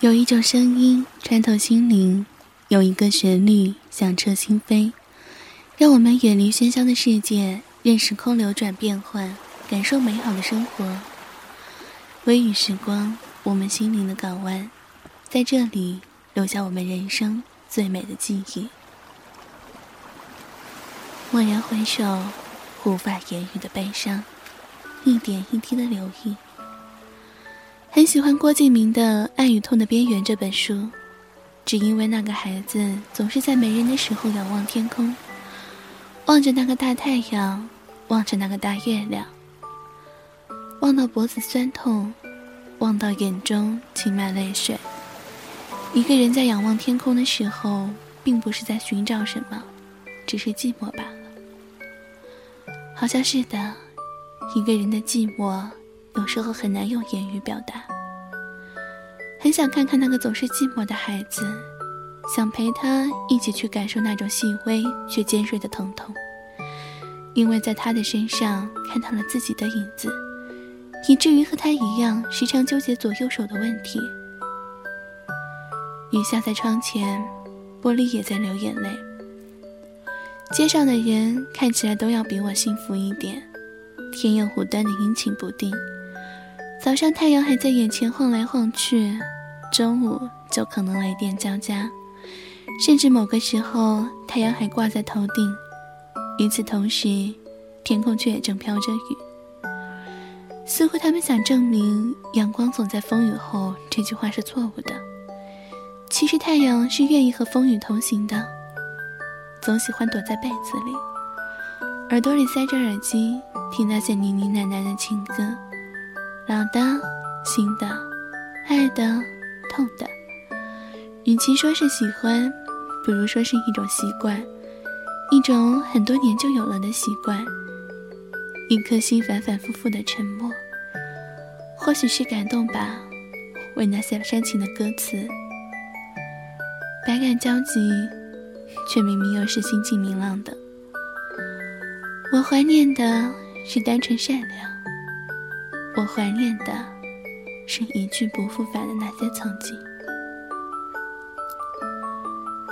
有一种声音穿透心灵，有一个旋律响彻心扉，让我们远离喧嚣的世界，任时空流转变换，感受美好的生活。微雨时光，我们心灵的港湾，在这里留下我们人生最美的记忆。蓦然回首，无法言语的悲伤，一点一滴的流溢。很喜欢郭敬明的《爱与痛的边缘》这本书，只因为那个孩子总是在没人的时候仰望天空，望着那个大太阳，望着那个大月亮，望到脖子酸痛，望到眼中噙满泪水。一个人在仰望天空的时候，并不是在寻找什么，只是寂寞罢了。好像是的，一个人的寂寞。有时候很难用言语表达，很想看看那个总是寂寞的孩子，想陪他一起去感受那种细微却尖锐的疼痛，因为在他的身上看到了自己的影子，以至于和他一样时常纠结左右手的问题。雨下在窗前，玻璃也在流眼泪。街上的人看起来都要比我幸福一点，天有湖端的阴晴不定。早上太阳还在眼前晃来晃去，中午就可能雷电交加，甚至某个时候太阳还挂在头顶。与此同时，天空却也正飘着雨。似乎他们想证明“阳光总在风雨后”这句话是错误的。其实太阳是愿意和风雨同行的，总喜欢躲在被子里，耳朵里塞着耳机，听那些呢呢喃喃的情歌。老的、新的、爱的、痛的，与其说是喜欢，不如说是一种习惯，一种很多年就有了的习惯。一颗心反反复复的沉默，或许是感动吧，为那些煽情的歌词，百感交集，却明明又是心境明朗的。我怀念的是单纯善良。我怀念的是一去不复返的那些曾经。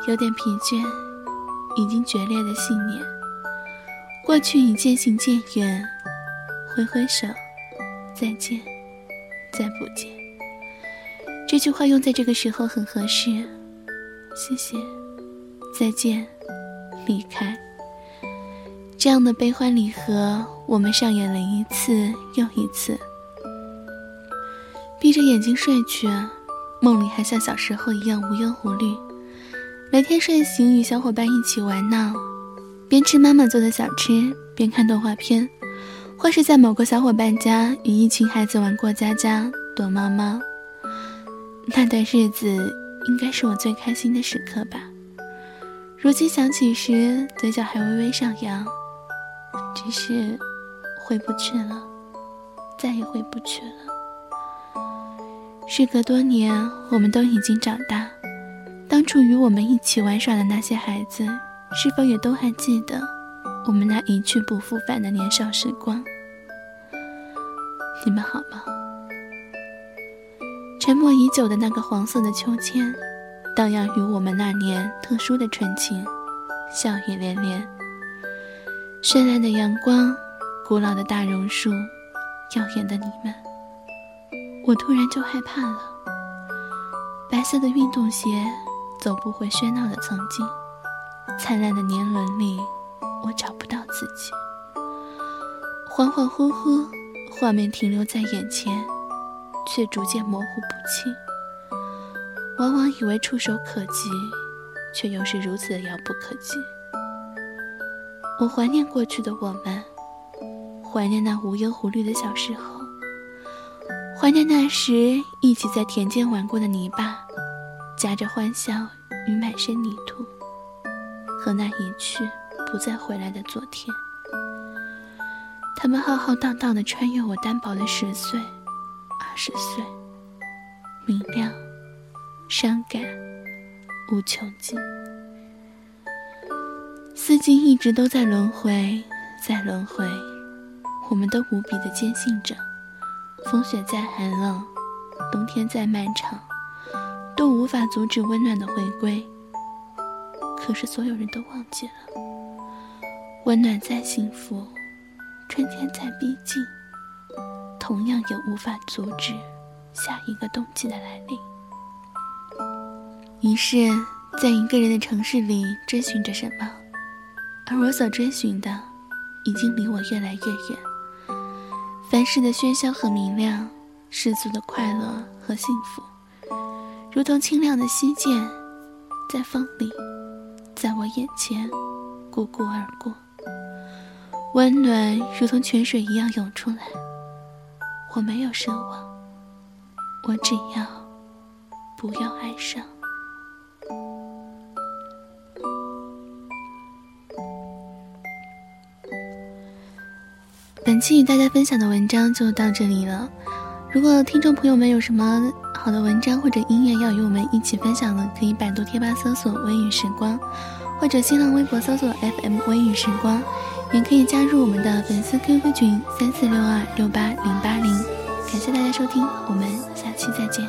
有点疲倦，已经决裂的信念。过去已渐行渐远，挥挥手，再见，再不见。这句话用在这个时候很合适。谢谢，再见，离开。这样的悲欢离合，我们上演了一次又一次。闭着眼睛睡去，梦里还像小时候一样无忧无虑。每天睡醒与小伙伴一起玩闹，边吃妈妈做的小吃，边看动画片，或是在某个小伙伴家与一群孩子玩过家家、躲猫猫。那段日子应该是我最开心的时刻吧。如今想起时，嘴角还微微上扬。只是回不去了，再也回不去了。时隔多年，我们都已经长大。当初与我们一起玩耍的那些孩子，是否也都还记得我们那一去不复返的年少时光？你们好吗？沉默已久的那个黄色的秋千，荡漾于我们那年特殊的纯情，笑语连连。绚烂的阳光，古老的大榕树，耀眼的你们。我突然就害怕了。白色的运动鞋，走不回喧闹的曾经。灿烂的年轮里，我找不到自己。恍恍惚惚，画面停留在眼前，却逐渐模糊不清。往往以为触手可及，却又是如此的遥不可及。我怀念过去的我们，怀念那无忧无虑的小时候。怀念那时一起在田间玩过的泥巴，夹着欢笑与满身泥土，和那一去不再回来的昨天。他们浩浩荡荡地穿越我单薄的十岁、二十岁，明亮、伤感、无穷尽。四季一直都在轮回，在轮回，我们都无比的坚信着。风雪再寒冷，冬天再漫长，都无法阻止温暖的回归。可是所有人都忘记了，温暖再幸福，春天再逼近，同样也无法阻止下一个冬季的来临。于是，在一个人的城市里追寻着什么，而我所追寻的，已经离我越来越远。凡事的喧嚣和明亮，世俗的快乐和幸福，如同清亮的溪涧，在风里，在我眼前汩汩而过。温暖如同泉水一样涌出来。我没有奢望，我只要不要爱上。本期与大家分享的文章就到这里了。如果听众朋友们有什么好的文章或者音乐要与我们一起分享的，可以百度贴吧搜索“微雨时光”，或者新浪微博搜索 “FM 微雨时光”，也可以加入我们的粉丝 QQ 群三四六二六八零八零。感谢大家收听，我们下期再见。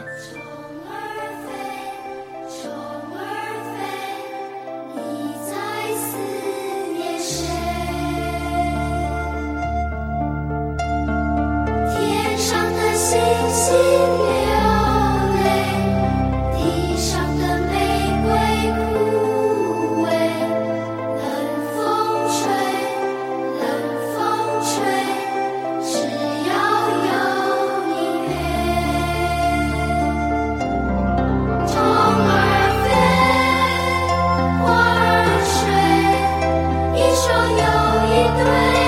一对。